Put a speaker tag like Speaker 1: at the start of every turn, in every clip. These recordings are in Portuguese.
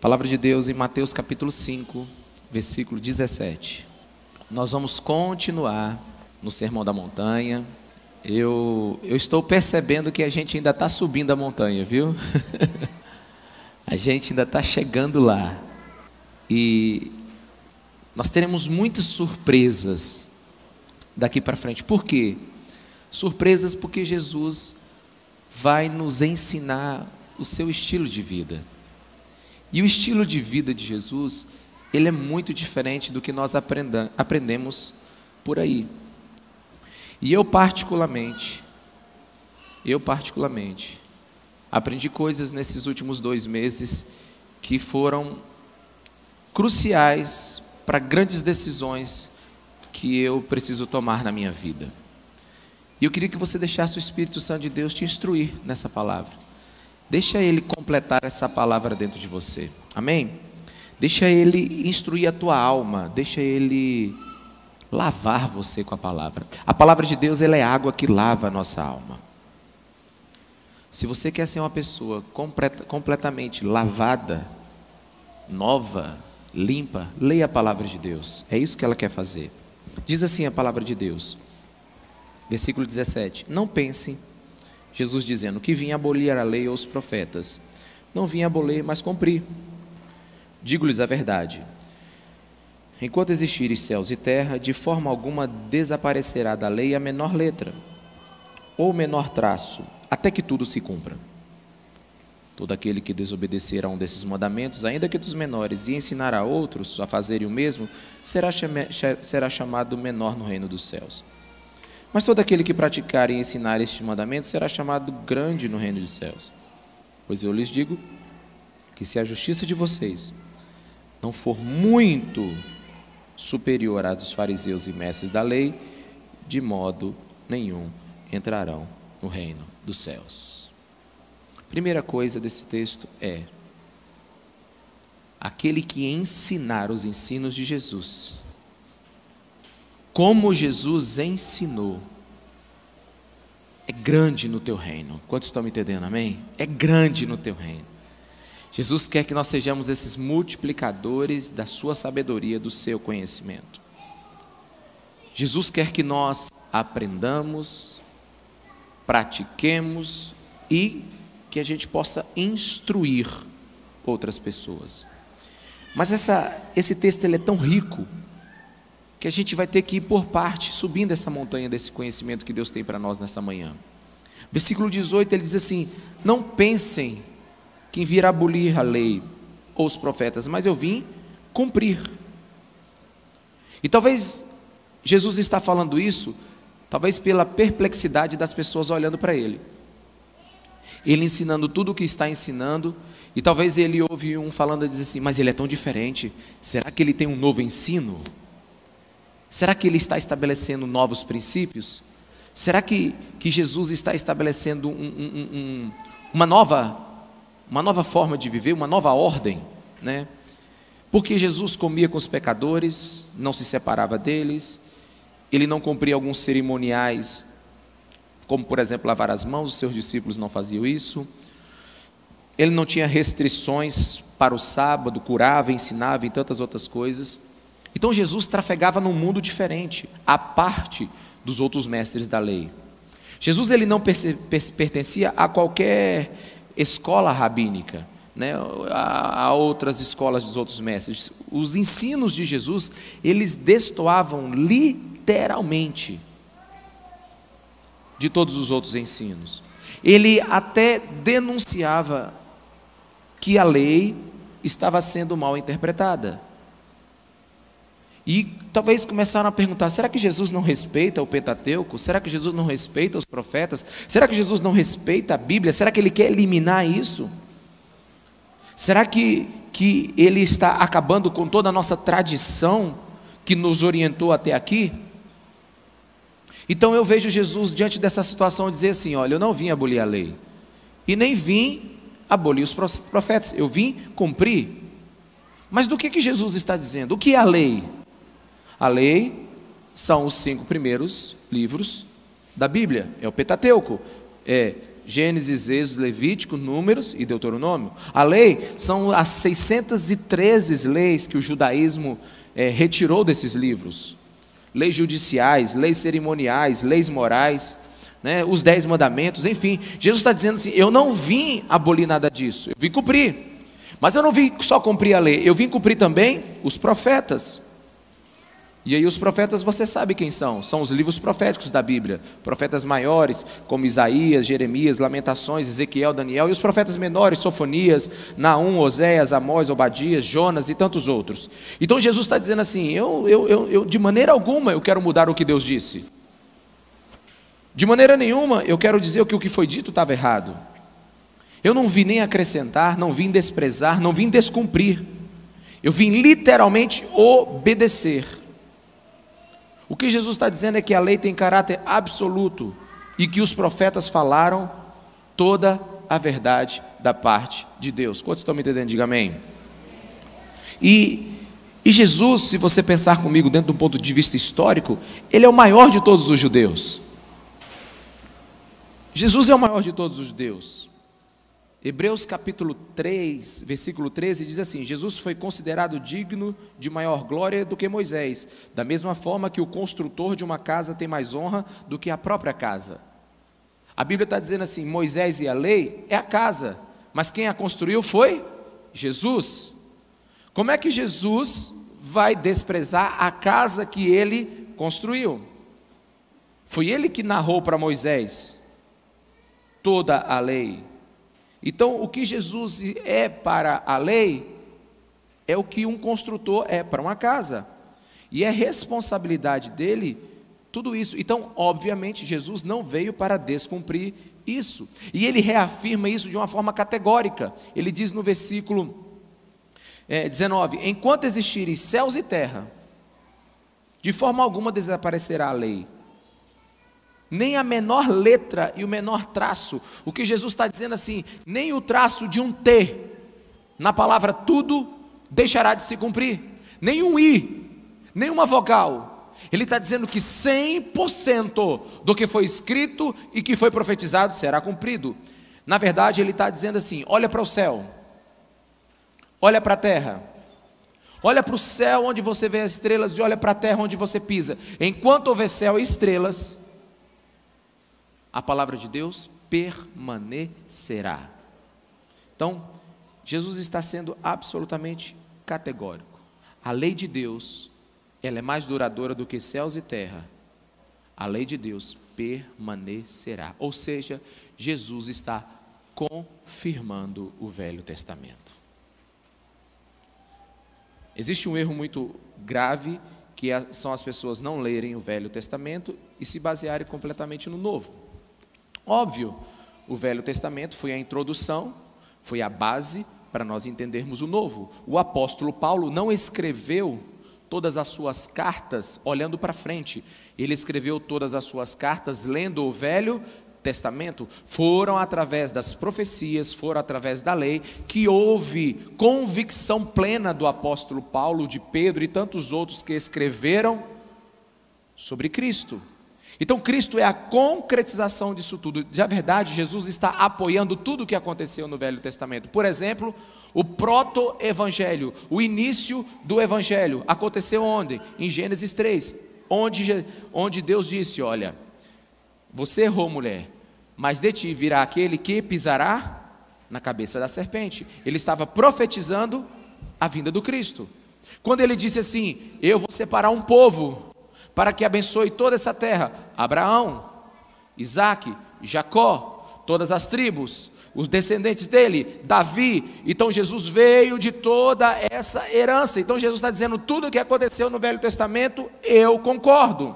Speaker 1: Palavra de Deus em Mateus capítulo 5, versículo 17. Nós vamos continuar no Sermão da Montanha. Eu, eu estou percebendo que a gente ainda está subindo a montanha, viu? a gente ainda está chegando lá. E nós teremos muitas surpresas daqui para frente. Por quê? Surpresas porque Jesus vai nos ensinar o seu estilo de vida. E o estilo de vida de Jesus, ele é muito diferente do que nós aprendemos por aí. E eu particularmente, eu particularmente, aprendi coisas nesses últimos dois meses que foram cruciais para grandes decisões que eu preciso tomar na minha vida. E eu queria que você deixasse o Espírito Santo de Deus te instruir nessa palavra. Deixa ele completar essa palavra dentro de você. Amém? Deixa ele instruir a tua alma, deixa ele lavar você com a palavra. A palavra de Deus, ela é água que lava a nossa alma. Se você quer ser uma pessoa completamente lavada, nova, limpa, leia a palavra de Deus. É isso que ela quer fazer. Diz assim a palavra de Deus. Versículo 17: Não pensem Jesus dizendo que vinha abolir a lei ou os profetas. Não vinha abolir, mas cumprir. Digo-lhes a verdade. Enquanto existirem céus e terra, de forma alguma desaparecerá da lei a menor letra, ou menor traço, até que tudo se cumpra. Todo aquele que desobedecer a um desses mandamentos, ainda que dos menores, e ensinar a outros a fazerem o mesmo, será, será chamado menor no reino dos céus. Mas todo aquele que praticar e ensinar estes mandamentos será chamado grande no reino dos céus. Pois eu lhes digo que se a justiça de vocês não for muito superior à dos fariseus e mestres da lei, de modo nenhum entrarão no reino dos céus. Primeira coisa desse texto é aquele que ensinar os ensinos de Jesus como Jesus ensinou, é grande no teu reino. Quantos estão me entendendo, amém? É grande no teu reino. Jesus quer que nós sejamos esses multiplicadores da sua sabedoria, do seu conhecimento. Jesus quer que nós aprendamos, pratiquemos e que a gente possa instruir outras pessoas. Mas essa, esse texto ele é tão rico que a gente vai ter que ir por parte, subindo essa montanha desse conhecimento que Deus tem para nós nessa manhã. Versículo 18, ele diz assim: Não pensem que vir abolir a lei ou os profetas, mas eu vim cumprir. E talvez Jesus está falando isso, talvez pela perplexidade das pessoas olhando para ele. Ele ensinando tudo o que está ensinando, e talvez ele ouve um falando e diz assim: Mas ele é tão diferente, será que ele tem um novo ensino? Será que ele está estabelecendo novos princípios? Será que, que Jesus está estabelecendo um, um, um, uma, nova, uma nova forma de viver, uma nova ordem? Né? Porque Jesus comia com os pecadores, não se separava deles, ele não cumpria alguns cerimoniais, como por exemplo lavar as mãos, os seus discípulos não faziam isso. Ele não tinha restrições para o sábado, curava, ensinava e tantas outras coisas. Então Jesus trafegava num mundo diferente, à parte dos outros mestres da lei. Jesus ele não pertencia a qualquer escola rabínica, né, a, a outras escolas dos outros mestres. Os ensinos de Jesus, eles destoavam literalmente de todos os outros ensinos. Ele até denunciava que a lei estava sendo mal interpretada. E talvez começaram a perguntar: será que Jesus não respeita o Pentateuco? Será que Jesus não respeita os profetas? Será que Jesus não respeita a Bíblia? Será que ele quer eliminar isso? Será que, que ele está acabando com toda a nossa tradição que nos orientou até aqui? Então eu vejo Jesus diante dessa situação dizer assim: olha, eu não vim abolir a lei, e nem vim abolir os profetas, eu vim cumprir. Mas do que, que Jesus está dizendo? O que é a lei? A lei são os cinco primeiros livros da Bíblia, é o Pentateuco, é Gênesis, Êxodo, Levítico, Números e Deuteronômio. A lei são as 613 leis que o judaísmo é, retirou desses livros. Leis judiciais, leis cerimoniais, leis morais, né, os dez mandamentos, enfim. Jesus está dizendo assim: eu não vim abolir nada disso, eu vim cumprir. Mas eu não vim só cumprir a lei, eu vim cumprir também os profetas. E aí os profetas você sabe quem são? São os livros proféticos da Bíblia. Profetas maiores, como Isaías, Jeremias, Lamentações, Ezequiel, Daniel, e os profetas menores, Sofonias, Naum, Oséias, Amós, Obadias, Jonas e tantos outros. Então Jesus está dizendo assim: eu, eu, eu, eu, de maneira alguma eu quero mudar o que Deus disse. De maneira nenhuma eu quero dizer que o que foi dito estava errado. Eu não vim nem acrescentar, não vim desprezar, não vim descumprir. Eu vim literalmente obedecer. O que Jesus está dizendo é que a lei tem caráter absoluto e que os profetas falaram toda a verdade da parte de Deus. Quantos estão me entendendo? Diga amém. E, e Jesus, se você pensar comigo dentro de um ponto de vista histórico, ele é o maior de todos os judeus. Jesus é o maior de todos os judeus. Hebreus capítulo 3, versículo 13 diz assim: Jesus foi considerado digno de maior glória do que Moisés, da mesma forma que o construtor de uma casa tem mais honra do que a própria casa. A Bíblia está dizendo assim: Moisés e a lei é a casa, mas quem a construiu foi Jesus. Como é que Jesus vai desprezar a casa que ele construiu? Foi ele que narrou para Moisés toda a lei. Então, o que Jesus é para a lei é o que um construtor é para uma casa. E é responsabilidade dele tudo isso. Então, obviamente, Jesus não veio para descumprir isso. E ele reafirma isso de uma forma categórica. Ele diz no versículo é, 19: Enquanto existirem céus e terra, de forma alguma desaparecerá a lei nem a menor letra e o menor traço. O que Jesus está dizendo assim, nem o traço de um T na palavra tudo deixará de se cumprir, nem um I, nem uma vogal. Ele está dizendo que 100% do que foi escrito e que foi profetizado será cumprido. Na verdade, ele está dizendo assim: olha para o céu, olha para a terra, olha para o céu onde você vê as estrelas e olha para a terra onde você pisa. Enquanto houver céu e estrelas, a palavra de Deus permanecerá. Então, Jesus está sendo absolutamente categórico. A lei de Deus, ela é mais duradoura do que céus e terra. A lei de Deus permanecerá. Ou seja, Jesus está confirmando o Velho Testamento. Existe um erro muito grave que são as pessoas não lerem o Velho Testamento e se basearem completamente no Novo. Óbvio, o Velho Testamento foi a introdução, foi a base para nós entendermos o Novo. O apóstolo Paulo não escreveu todas as suas cartas olhando para frente, ele escreveu todas as suas cartas lendo o Velho Testamento. Foram através das profecias, foram através da lei, que houve convicção plena do apóstolo Paulo, de Pedro e tantos outros que escreveram sobre Cristo. Então Cristo é a concretização disso tudo. De verdade, Jesus está apoiando tudo o que aconteceu no Velho Testamento. Por exemplo, o proto-evangelho, o início do evangelho, aconteceu onde? Em Gênesis 3, onde, onde Deus disse: Olha, você errou, mulher, mas de ti virá aquele que pisará na cabeça da serpente. Ele estava profetizando a vinda do Cristo. Quando ele disse assim: Eu vou separar um povo para que abençoe toda essa terra. Abraão, Isaac, Jacó, todas as tribos, os descendentes dele, Davi. Então Jesus veio de toda essa herança. Então Jesus está dizendo: tudo o que aconteceu no Velho Testamento, eu concordo.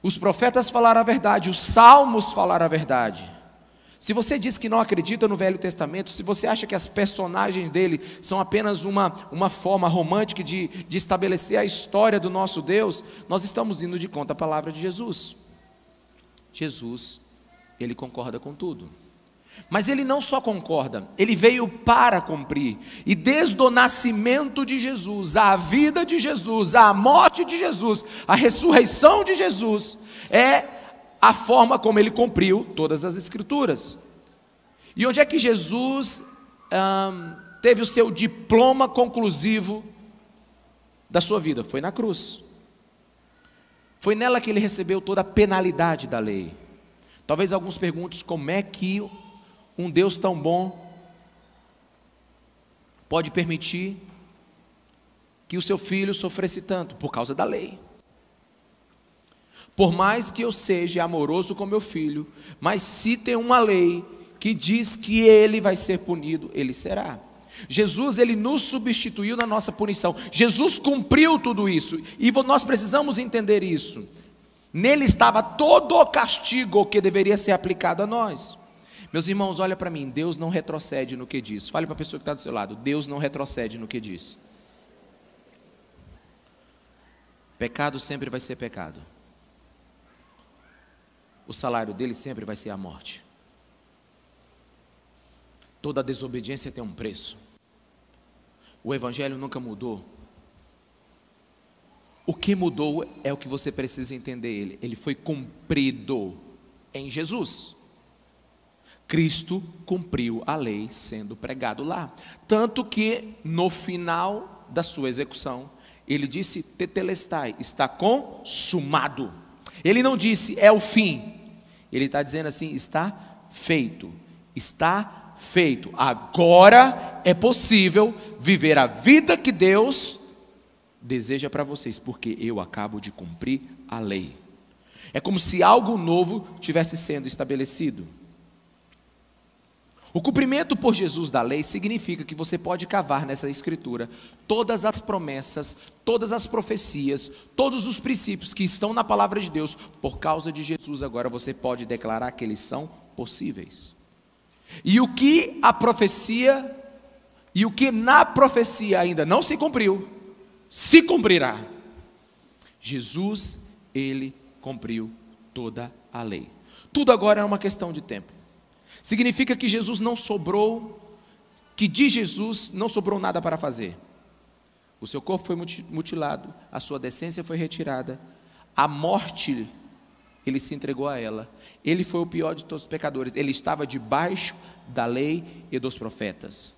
Speaker 1: Os profetas falaram a verdade, os salmos falaram a verdade. Se você diz que não acredita no Velho Testamento, se você acha que as personagens dele são apenas uma, uma forma romântica de, de estabelecer a história do nosso Deus, nós estamos indo de conta a palavra de Jesus. Jesus, ele concorda com tudo. Mas ele não só concorda, ele veio para cumprir. E desde o nascimento de Jesus, a vida de Jesus, a morte de Jesus, a ressurreição de Jesus, é a forma como ele cumpriu todas as Escrituras. E onde é que Jesus hum, teve o seu diploma conclusivo da sua vida? Foi na cruz. Foi nela que ele recebeu toda a penalidade da lei. Talvez alguns perguntem como é que um Deus tão bom pode permitir que o seu filho sofresse tanto por causa da lei. Por mais que eu seja amoroso com meu filho, mas se tem uma lei que diz que ele vai ser punido, ele será. Jesus, ele nos substituiu na nossa punição. Jesus cumpriu tudo isso e nós precisamos entender isso. Nele estava todo o castigo que deveria ser aplicado a nós. Meus irmãos, olha para mim, Deus não retrocede no que diz. Fale para a pessoa que está do seu lado, Deus não retrocede no que diz. Pecado sempre vai ser pecado o salário dele sempre vai ser a morte. Toda desobediência tem um preço. O Evangelho nunca mudou. O que mudou é o que você precisa entender ele. Ele foi cumprido em Jesus. Cristo cumpriu a lei sendo pregado lá. Tanto que no final da sua execução, ele disse: Tetelestai, está consumado. Ele não disse é o fim. Ele está dizendo assim: está feito. Está feito. Agora é possível viver a vida que Deus deseja para vocês, porque eu acabo de cumprir a lei. É como se algo novo tivesse sendo estabelecido. O cumprimento por Jesus da lei significa que você pode cavar nessa escritura todas as promessas, todas as profecias, todos os princípios que estão na palavra de Deus, por causa de Jesus, agora você pode declarar que eles são possíveis. E o que a profecia, e o que na profecia ainda não se cumpriu, se cumprirá. Jesus, ele cumpriu toda a lei. Tudo agora é uma questão de tempo. Significa que Jesus não sobrou, que de Jesus não sobrou nada para fazer. O seu corpo foi mutilado, a sua decência foi retirada, a morte, ele se entregou a ela. Ele foi o pior de todos os pecadores, ele estava debaixo da lei e dos profetas.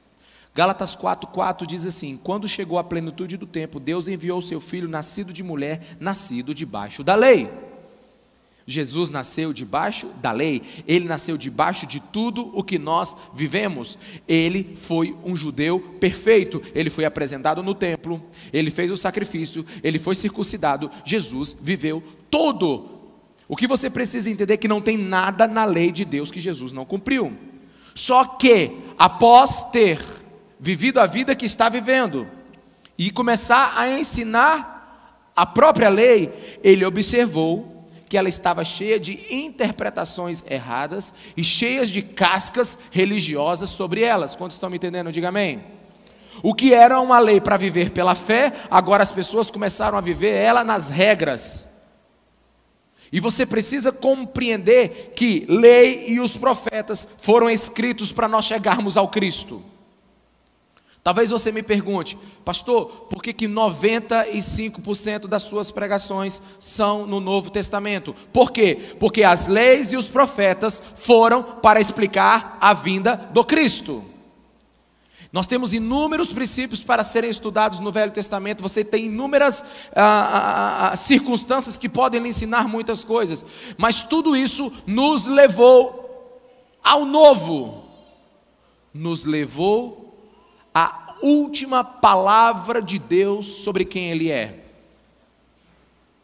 Speaker 1: Gálatas 4,4 diz assim: Quando chegou a plenitude do tempo, Deus enviou seu filho, nascido de mulher, nascido debaixo da lei. Jesus nasceu debaixo da lei, ele nasceu debaixo de tudo o que nós vivemos. Ele foi um judeu perfeito, ele foi apresentado no templo, ele fez o sacrifício, ele foi circuncidado. Jesus viveu todo. O que você precisa entender é que não tem nada na lei de Deus que Jesus não cumpriu. Só que, após ter vivido a vida que está vivendo e começar a ensinar a própria lei, ele observou que ela estava cheia de interpretações erradas e cheias de cascas religiosas sobre elas. Quantos estão me entendendo? Diga amém. O que era uma lei para viver pela fé, agora as pessoas começaram a viver ela nas regras. E você precisa compreender que lei e os profetas foram escritos para nós chegarmos ao Cristo. Talvez você me pergunte, pastor, por que, que 95% das suas pregações são no Novo Testamento? Por quê? Porque as leis e os profetas foram para explicar a vinda do Cristo. Nós temos inúmeros princípios para serem estudados no Velho Testamento. Você tem inúmeras ah, ah, ah, ah circunstâncias que podem lhe ensinar muitas coisas. Mas tudo isso nos levou ao novo. Nos levou última palavra de Deus sobre quem Ele é.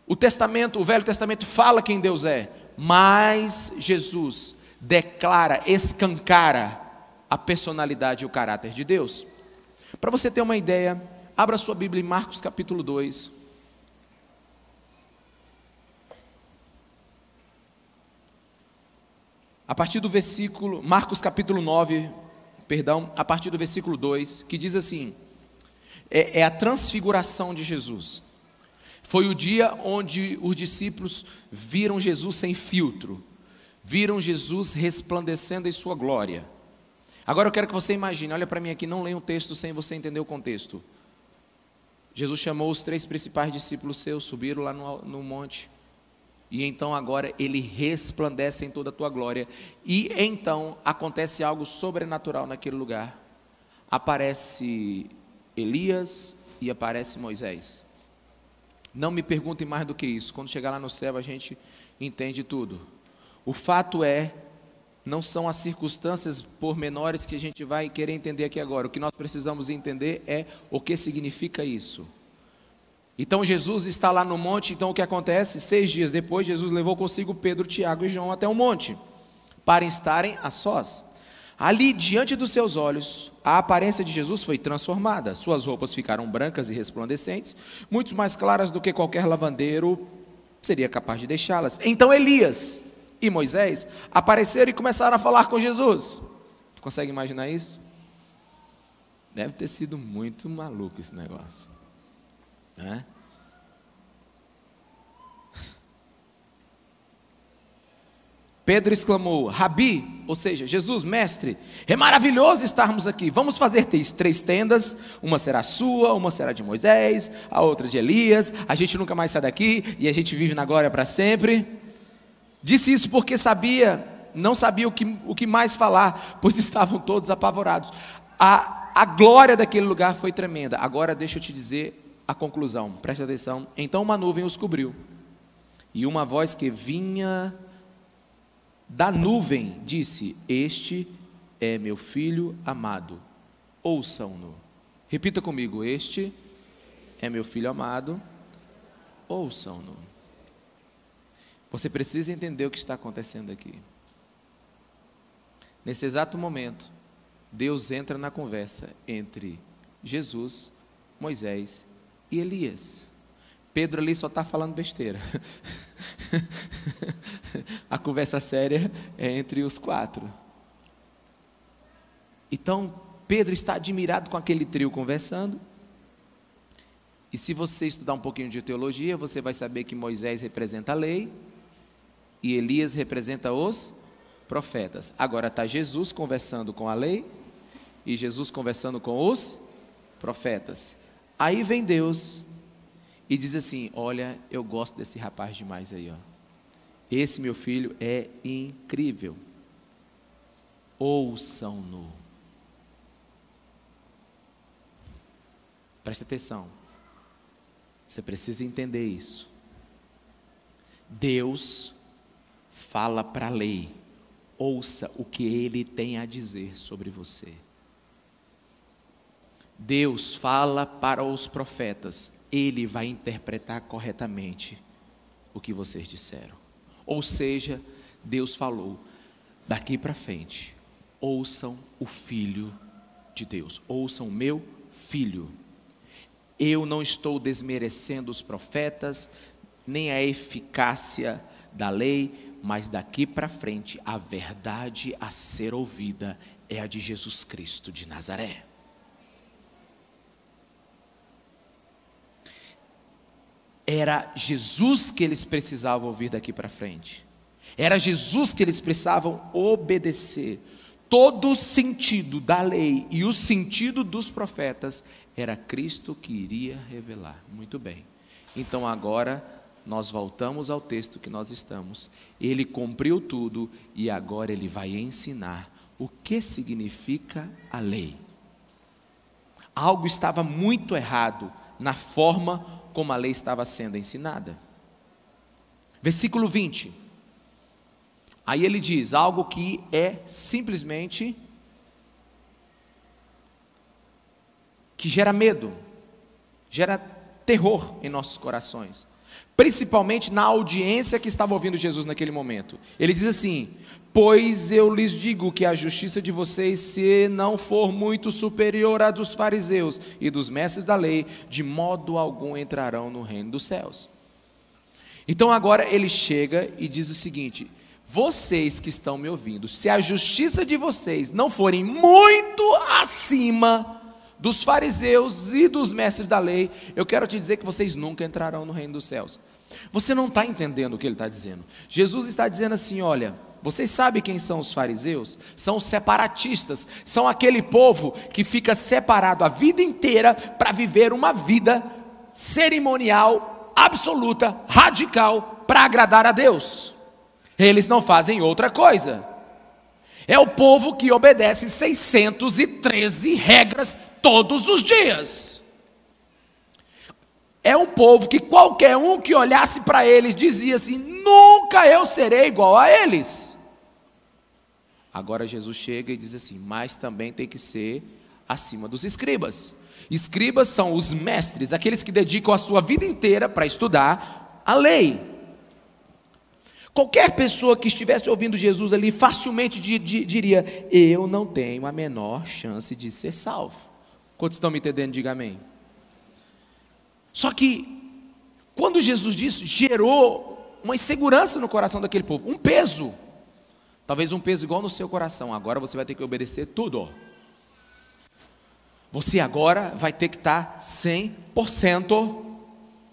Speaker 1: O Testamento, o Velho Testamento fala quem Deus é, mas Jesus declara, escancara a personalidade e o caráter de Deus. Para você ter uma ideia, abra sua Bíblia em Marcos capítulo 2. A partir do versículo, Marcos capítulo 9, perdão, a partir do versículo 2, que diz assim: é, é a transfiguração de Jesus. Foi o dia onde os discípulos viram Jesus sem filtro, viram Jesus resplandecendo em sua glória. Agora eu quero que você imagine, olha para mim aqui, não leia o texto sem você entender o contexto. Jesus chamou os três principais discípulos seus, subiram lá no, no monte. E então agora ele resplandece em toda a tua glória. E então acontece algo sobrenatural naquele lugar. Aparece Elias e aparece Moisés. Não me perguntem mais do que isso. Quando chegar lá no céu, a gente entende tudo. O fato é, não são as circunstâncias pormenores que a gente vai querer entender aqui agora. O que nós precisamos entender é o que significa isso. Então Jesus está lá no monte, então o que acontece? Seis dias depois, Jesus levou consigo Pedro, Tiago e João até o monte, para estarem a sós. Ali, diante dos seus olhos, a aparência de Jesus foi transformada. Suas roupas ficaram brancas e resplandecentes, muito mais claras do que qualquer lavandeiro seria capaz de deixá-las. Então Elias e Moisés apareceram e começaram a falar com Jesus. Tu consegue imaginar isso? Deve ter sido muito maluco esse negócio. Né? Pedro exclamou: Rabi, ou seja, Jesus, mestre, é maravilhoso estarmos aqui. Vamos fazer três tendas: uma será sua, uma será de Moisés, a outra de Elias. A gente nunca mais sai daqui e a gente vive na glória para sempre. Disse isso porque sabia, não sabia o que, o que mais falar, pois estavam todos apavorados. A, a glória daquele lugar foi tremenda. Agora deixa eu te dizer a conclusão, preste atenção. Então uma nuvem os cobriu, e uma voz que vinha da nuvem disse: Este é meu filho amado, ouçam-no. Repita comigo: Este é meu filho amado, ouçam-no. Você precisa entender o que está acontecendo aqui. Nesse exato momento, Deus entra na conversa entre Jesus, Moisés e Elias. Pedro ali só está falando besteira. A conversa séria é entre os quatro. Então, Pedro está admirado com aquele trio conversando. E se você estudar um pouquinho de teologia, você vai saber que Moisés representa a lei e Elias representa os profetas. Agora está Jesus conversando com a lei e Jesus conversando com os profetas. Aí vem Deus e diz assim: Olha, eu gosto desse rapaz demais aí, ó. Esse meu filho é incrível. Ouçam-no. Preste atenção. Você precisa entender isso. Deus fala para a lei. Ouça o que ele tem a dizer sobre você. Deus fala para os profetas, ele vai interpretar corretamente o que vocês disseram. Ou seja, Deus falou, daqui para frente, ouçam o Filho de Deus, ouçam o meu Filho. Eu não estou desmerecendo os profetas, nem a eficácia da lei, mas daqui para frente a verdade a ser ouvida é a de Jesus Cristo de Nazaré. Era Jesus que eles precisavam ouvir daqui para frente. Era Jesus que eles precisavam obedecer. Todo o sentido da lei e o sentido dos profetas era Cristo que iria revelar. Muito bem. Então agora nós voltamos ao texto que nós estamos. Ele cumpriu tudo e agora ele vai ensinar o que significa a lei. Algo estava muito errado na forma como a lei estava sendo ensinada. Versículo 20. Aí ele diz algo que é simplesmente que gera medo, gera terror em nossos corações, principalmente na audiência que estava ouvindo Jesus naquele momento. Ele diz assim: Pois eu lhes digo que a justiça de vocês, se não for muito superior à dos fariseus e dos mestres da lei, de modo algum entrarão no reino dos céus. Então agora ele chega e diz o seguinte: vocês que estão me ouvindo, se a justiça de vocês não forem muito acima dos fariseus e dos mestres da lei, eu quero te dizer que vocês nunca entrarão no reino dos céus. Você não está entendendo o que ele está dizendo. Jesus está dizendo assim: olha, vocês sabem quem são os fariseus? São os separatistas, são aquele povo que fica separado a vida inteira para viver uma vida cerimonial, absoluta, radical, para agradar a Deus. Eles não fazem outra coisa. É o povo que obedece 613 regras todos os dias. É um povo que qualquer um que olhasse para eles dizia assim: nunca eu serei igual a eles. Agora Jesus chega e diz assim: mas também tem que ser acima dos escribas. Escribas são os mestres, aqueles que dedicam a sua vida inteira para estudar a lei. Qualquer pessoa que estivesse ouvindo Jesus ali facilmente diria: Eu não tenho a menor chance de ser salvo. Quantos estão me entendendo? Diga amém. Só que, quando Jesus disse, gerou uma insegurança no coração daquele povo, um peso. Talvez um peso igual no seu coração. Agora você vai ter que obedecer tudo. Você agora vai ter que estar 100%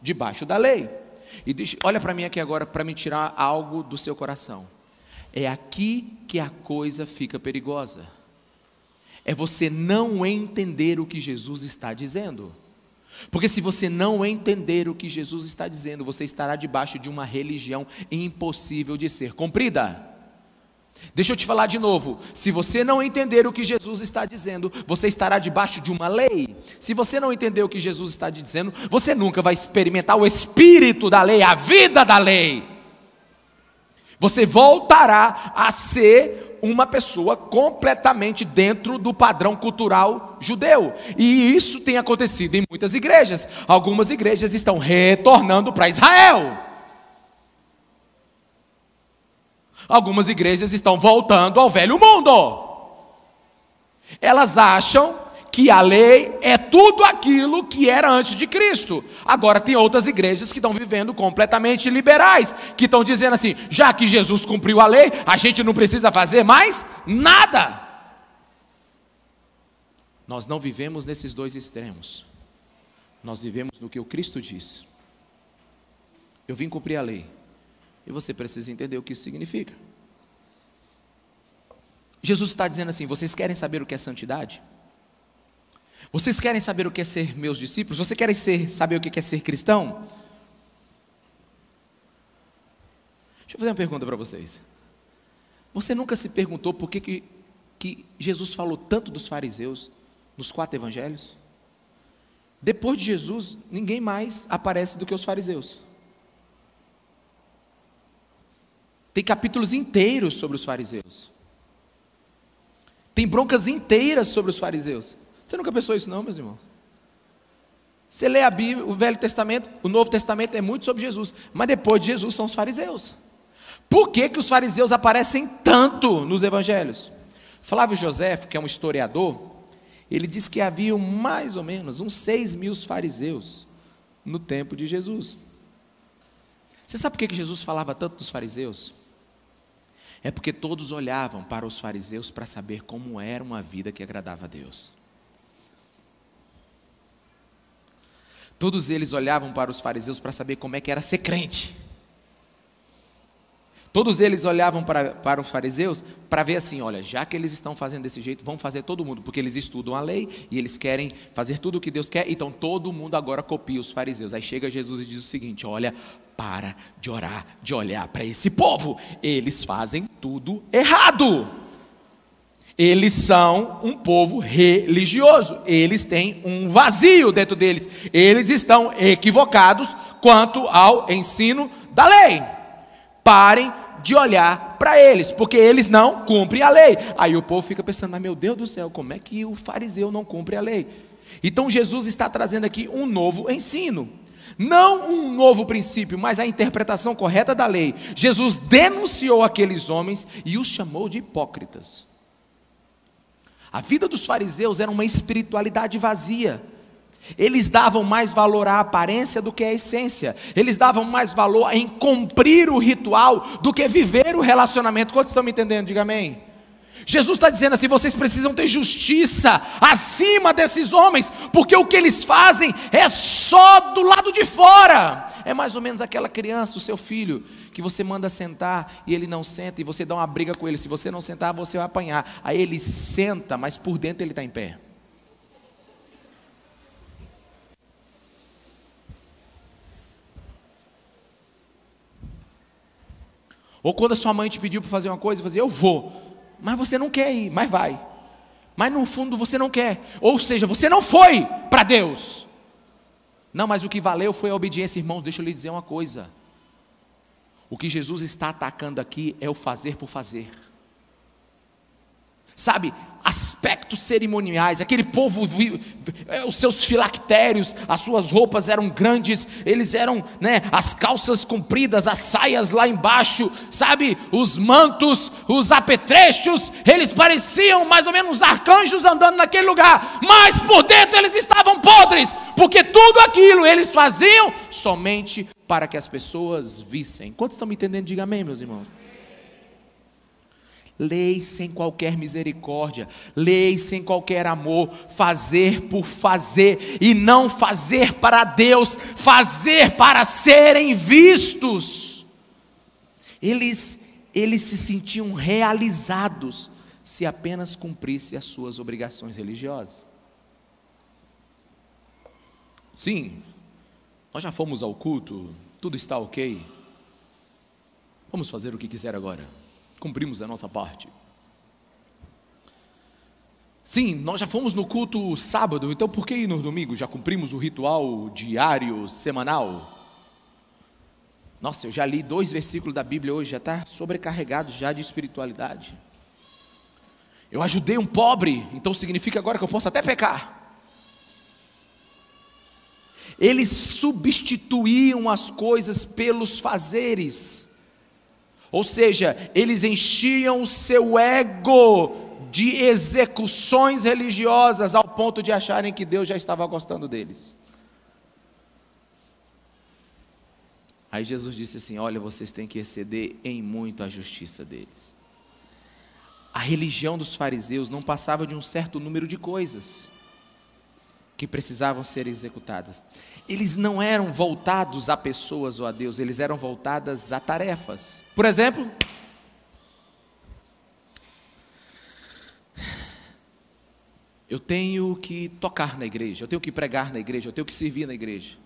Speaker 1: debaixo da lei. E deixa, olha para mim aqui agora para me tirar algo do seu coração. É aqui que a coisa fica perigosa. É você não entender o que Jesus está dizendo. Porque se você não entender o que Jesus está dizendo, você estará debaixo de uma religião impossível de ser cumprida. Deixa eu te falar de novo. Se você não entender o que Jesus está dizendo, você estará debaixo de uma lei. Se você não entender o que Jesus está dizendo, você nunca vai experimentar o espírito da lei, a vida da lei. Você voltará a ser uma pessoa completamente dentro do padrão cultural judeu. E isso tem acontecido em muitas igrejas. Algumas igrejas estão retornando para Israel. Algumas igrejas estão voltando ao velho mundo. Elas acham que a lei é tudo aquilo que era antes de Cristo. Agora tem outras igrejas que estão vivendo completamente liberais, que estão dizendo assim: já que Jesus cumpriu a lei, a gente não precisa fazer mais nada. Nós não vivemos nesses dois extremos. Nós vivemos no que o Cristo disse. Eu vim cumprir a lei. E você precisa entender o que isso significa. Jesus está dizendo assim: vocês querem saber o que é santidade? Vocês querem saber o que é ser meus discípulos? Vocês querem ser, saber o que é ser cristão? Deixa eu fazer uma pergunta para vocês. Você nunca se perguntou por que, que, que Jesus falou tanto dos fariseus nos quatro evangelhos? Depois de Jesus, ninguém mais aparece do que os fariseus. Tem capítulos inteiros sobre os fariseus. Tem broncas inteiras sobre os fariseus. Você nunca pensou isso, não, meus irmãos? Você lê a Bíblia, o Velho Testamento, o Novo Testamento é muito sobre Jesus, mas depois de Jesus são os fariseus. Por que, que os fariseus aparecem tanto nos evangelhos? Flávio José, que é um historiador, ele diz que havia mais ou menos uns seis mil fariseus no tempo de Jesus. Você sabe por que, que Jesus falava tanto dos fariseus? É porque todos olhavam para os fariseus para saber como era uma vida que agradava a Deus. Todos eles olhavam para os fariseus para saber como é que era ser crente. Todos eles olhavam para, para os fariseus para ver assim: olha, já que eles estão fazendo desse jeito, vão fazer todo mundo, porque eles estudam a lei e eles querem fazer tudo o que Deus quer, então todo mundo agora copia os fariseus. Aí chega Jesus e diz o seguinte: olha, para de orar, de olhar para esse povo, eles fazem tudo errado. Eles são um povo religioso, eles têm um vazio dentro deles, eles estão equivocados quanto ao ensino da lei. Parem de olhar para eles, porque eles não cumprem a lei. Aí o povo fica pensando, mas meu Deus do céu, como é que o fariseu não cumpre a lei? Então Jesus está trazendo aqui um novo ensino. Não um novo princípio, mas a interpretação correta da lei. Jesus denunciou aqueles homens e os chamou de hipócritas. A vida dos fariseus era uma espiritualidade vazia. Eles davam mais valor à aparência do que à essência. Eles davam mais valor em cumprir o ritual do que viver o relacionamento. Quantos estão me entendendo? Diga amém. Jesus está dizendo assim: vocês precisam ter justiça acima desses homens, porque o que eles fazem é só do lado de fora. É mais ou menos aquela criança, o seu filho, que você manda sentar e ele não senta, e você dá uma briga com ele. Se você não sentar, você vai apanhar. Aí ele senta, mas por dentro ele está em pé. Ou quando a sua mãe te pediu para fazer uma coisa, você eu vou, mas você não quer ir, mas vai. Mas no fundo você não quer. Ou seja, você não foi para Deus. Não, mas o que valeu foi a obediência, irmãos. Deixa eu lhe dizer uma coisa. O que Jesus está atacando aqui é o fazer por fazer. Sabe, aspectos cerimoniais, aquele povo, é, os seus filactérios, as suas roupas eram grandes, eles eram, né, as calças compridas, as saias lá embaixo, sabe, os mantos, os apetrechos, eles pareciam mais ou menos arcanjos andando naquele lugar, mas por dentro eles estavam podres, porque tudo aquilo eles faziam somente para que as pessoas vissem. Quantos estão me entendendo? Diga amém, meus irmãos leis sem qualquer misericórdia, leis sem qualquer amor, fazer por fazer e não fazer para Deus, fazer para serem vistos. Eles eles se sentiam realizados se apenas cumprisse as suas obrigações religiosas. Sim, nós já fomos ao culto, tudo está ok. Vamos fazer o que quiser agora cumprimos a nossa parte. Sim, nós já fomos no culto sábado, então por que ir no domingo? Já cumprimos o ritual diário, semanal? Nossa, eu já li dois versículos da Bíblia hoje, já está sobrecarregado já de espiritualidade. Eu ajudei um pobre, então significa agora que eu posso até pecar. Eles substituíam as coisas pelos fazeres. Ou seja, eles enchiam o seu ego de execuções religiosas ao ponto de acharem que Deus já estava gostando deles. Aí Jesus disse assim: Olha, vocês têm que exceder em muito a justiça deles. A religião dos fariseus não passava de um certo número de coisas que precisavam ser executadas. Eles não eram voltados a pessoas ou a Deus, eles eram voltadas a tarefas. Por exemplo, eu tenho que tocar na igreja, eu tenho que pregar na igreja, eu tenho que servir na igreja.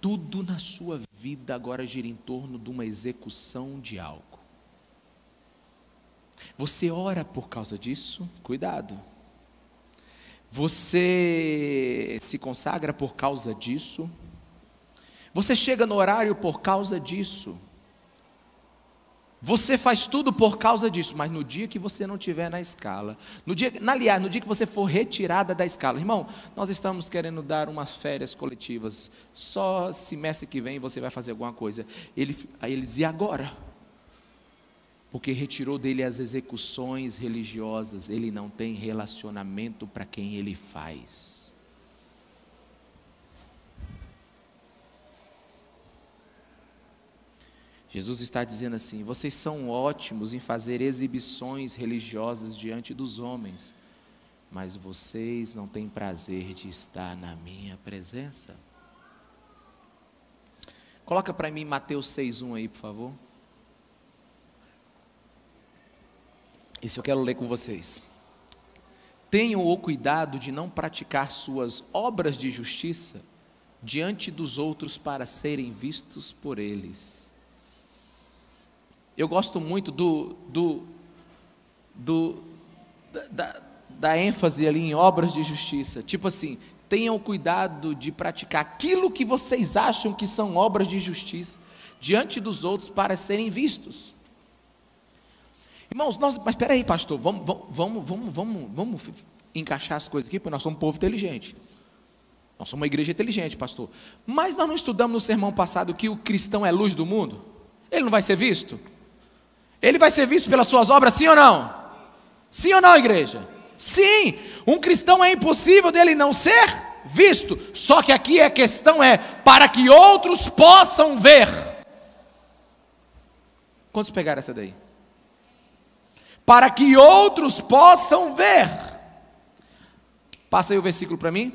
Speaker 1: Tudo na sua vida agora gira em torno de uma execução de algo. Você ora por causa disso? Cuidado. Você se consagra por causa disso? Você chega no horário por causa disso? Você faz tudo por causa disso, mas no dia que você não estiver na escala, no dia, aliás, no dia que você for retirada da escala, irmão, nós estamos querendo dar umas férias coletivas, só semestre que vem você vai fazer alguma coisa. Ele, aí ele dizia agora, porque retirou dele as execuções religiosas, ele não tem relacionamento para quem ele faz. Jesus está dizendo assim: vocês são ótimos em fazer exibições religiosas diante dos homens, mas vocês não têm prazer de estar na minha presença. Coloca para mim Mateus 6,1 aí, por favor. Esse eu quero ler com vocês. Tenham o cuidado de não praticar suas obras de justiça diante dos outros para serem vistos por eles. Eu gosto muito do, do, do da, da ênfase ali em obras de justiça. Tipo assim, tenham cuidado de praticar aquilo que vocês acham que são obras de justiça diante dos outros para serem vistos. Irmãos, nós, mas espera aí, pastor, vamos, vamos, vamos, vamos, vamos encaixar as coisas aqui, porque nós somos um povo inteligente. Nós somos uma igreja inteligente, pastor. Mas nós não estudamos no sermão passado que o cristão é luz do mundo? Ele não vai ser visto? Ele vai ser visto pelas suas obras, sim ou não? Sim ou não, igreja? Sim, um cristão é impossível dele não ser visto. Só que aqui a questão é para que outros possam ver. Quantos pegaram essa daí? Para que outros possam ver. Passa aí o versículo para mim.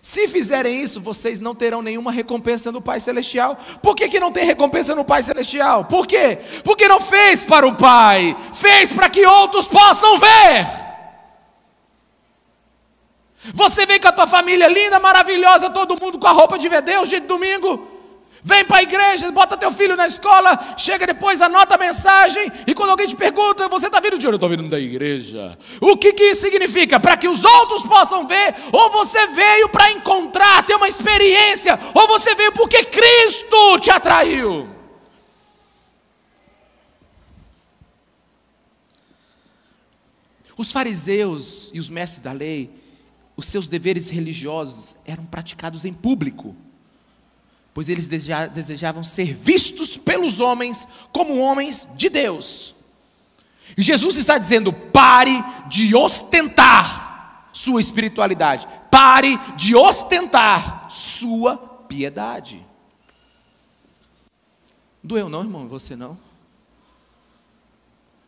Speaker 1: Se fizerem isso, vocês não terão nenhuma recompensa no Pai Celestial. Por que, que não tem recompensa no Pai Celestial? Por quê? Porque não fez para o Pai, fez para que outros possam ver. Você vem com a tua família linda, maravilhosa, todo mundo com a roupa de ver Deus de domingo. Vem para a igreja, bota teu filho na escola, chega depois, anota a mensagem, e quando alguém te pergunta, você está vindo de onde? Eu estou vindo da igreja. O que, que isso significa? Para que os outros possam ver, ou você veio para encontrar, ter uma experiência, ou você veio porque Cristo te atraiu. Os fariseus e os mestres da lei, os seus deveres religiosos eram praticados em público pois eles desejavam ser vistos pelos homens como homens de Deus. E Jesus está dizendo: pare de ostentar sua espiritualidade, pare de ostentar sua piedade. Doeu não, irmão, você não?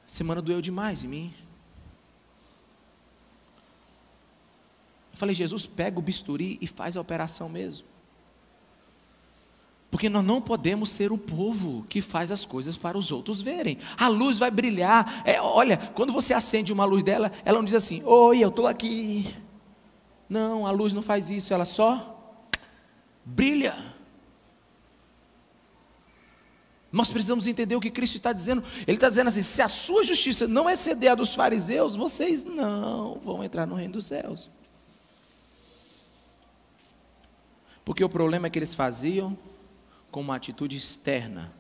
Speaker 1: Semana doeu demais em mim. Eu falei, Jesus, pega o bisturi e faz a operação mesmo. Porque nós não podemos ser o povo que faz as coisas para os outros verem. A luz vai brilhar. É, olha, quando você acende uma luz dela, ela não diz assim: Oi, eu estou aqui. Não, a luz não faz isso, ela só brilha. Nós precisamos entender o que Cristo está dizendo. Ele está dizendo assim: se a sua justiça não exceder a dos fariseus, vocês não vão entrar no reino dos céus. Porque o problema é que eles faziam com uma atitude externa.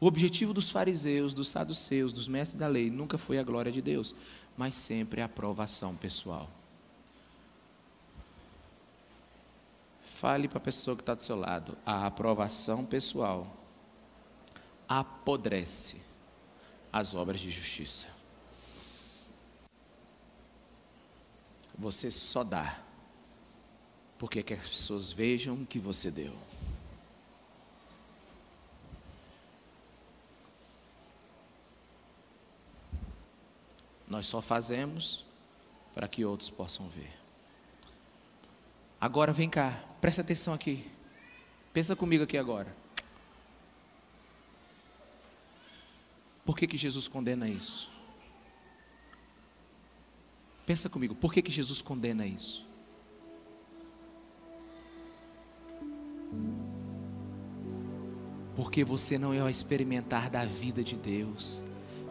Speaker 1: O objetivo dos fariseus, dos saduceus, dos mestres da lei nunca foi a glória de Deus, mas sempre a aprovação pessoal. Fale para a pessoa que está do seu lado: a aprovação pessoal apodrece as obras de justiça. Você só dá porque quer que as pessoas vejam que você deu. Nós só fazemos para que outros possam ver. Agora vem cá, presta atenção aqui. Pensa comigo aqui agora. Por que, que Jesus condena isso? Pensa comigo, por que, que Jesus condena isso? Porque você não é o experimentar da vida de Deus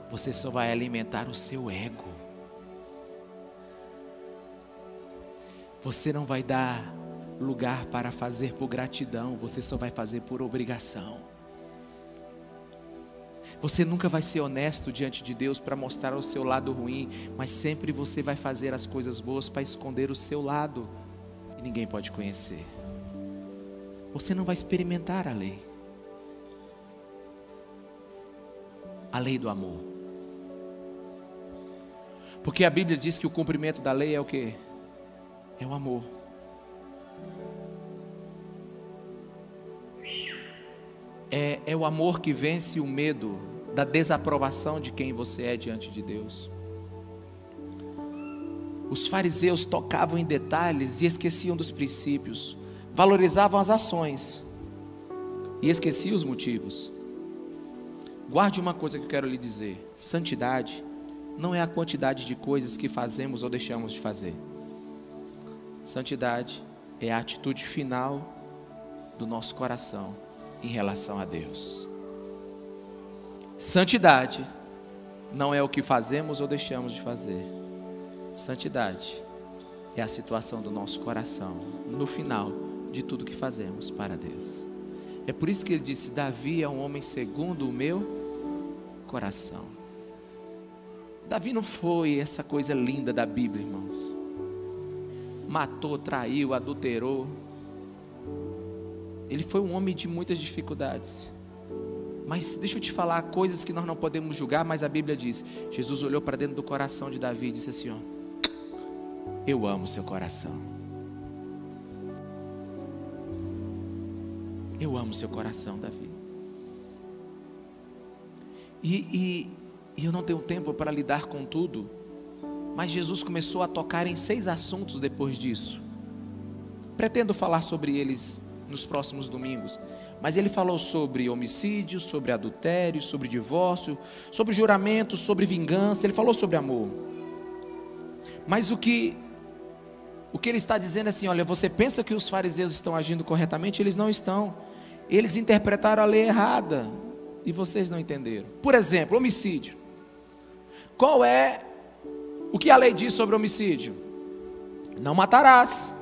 Speaker 1: você só vai alimentar o seu ego. Você não vai dar lugar para fazer por gratidão, você só vai fazer por obrigação. Você nunca vai ser honesto diante de Deus para mostrar o seu lado ruim, mas sempre você vai fazer as coisas boas para esconder o seu lado e ninguém pode conhecer. Você não vai experimentar a lei. A lei do amor. Porque a Bíblia diz que o cumprimento da lei é o que? É o amor. É, é o amor que vence o medo da desaprovação de quem você é diante de Deus. Os fariseus tocavam em detalhes e esqueciam dos princípios, valorizavam as ações e esqueciam os motivos. Guarde uma coisa que eu quero lhe dizer: santidade não é a quantidade de coisas que fazemos ou deixamos de fazer. Santidade é a atitude final do nosso coração em relação a Deus. Santidade não é o que fazemos ou deixamos de fazer. Santidade é a situação do nosso coração no final de tudo que fazemos para Deus. É por isso que ele disse: Davi é um homem segundo o meu coração. Davi não foi essa coisa linda da Bíblia, irmãos. Matou, traiu, adulterou. Ele foi um homem de muitas dificuldades. Mas deixa eu te falar coisas que nós não podemos julgar, mas a Bíblia diz: Jesus olhou para dentro do coração de Davi e disse assim: ó, Eu amo seu coração. Eu amo seu coração, Davi. E, e e eu não tenho tempo para lidar com tudo. Mas Jesus começou a tocar em seis assuntos depois disso. Pretendo falar sobre eles nos próximos domingos. Mas ele falou sobre homicídio, sobre adultério, sobre divórcio, sobre juramento, sobre vingança. Ele falou sobre amor. Mas o que o que ele está dizendo é assim: olha, você pensa que os fariseus estão agindo corretamente? Eles não estão. eles interpretaram a lei errada e vocês não entenderam. Por exemplo, homicídio. Qual é o que a lei diz sobre homicídio? Não matarás.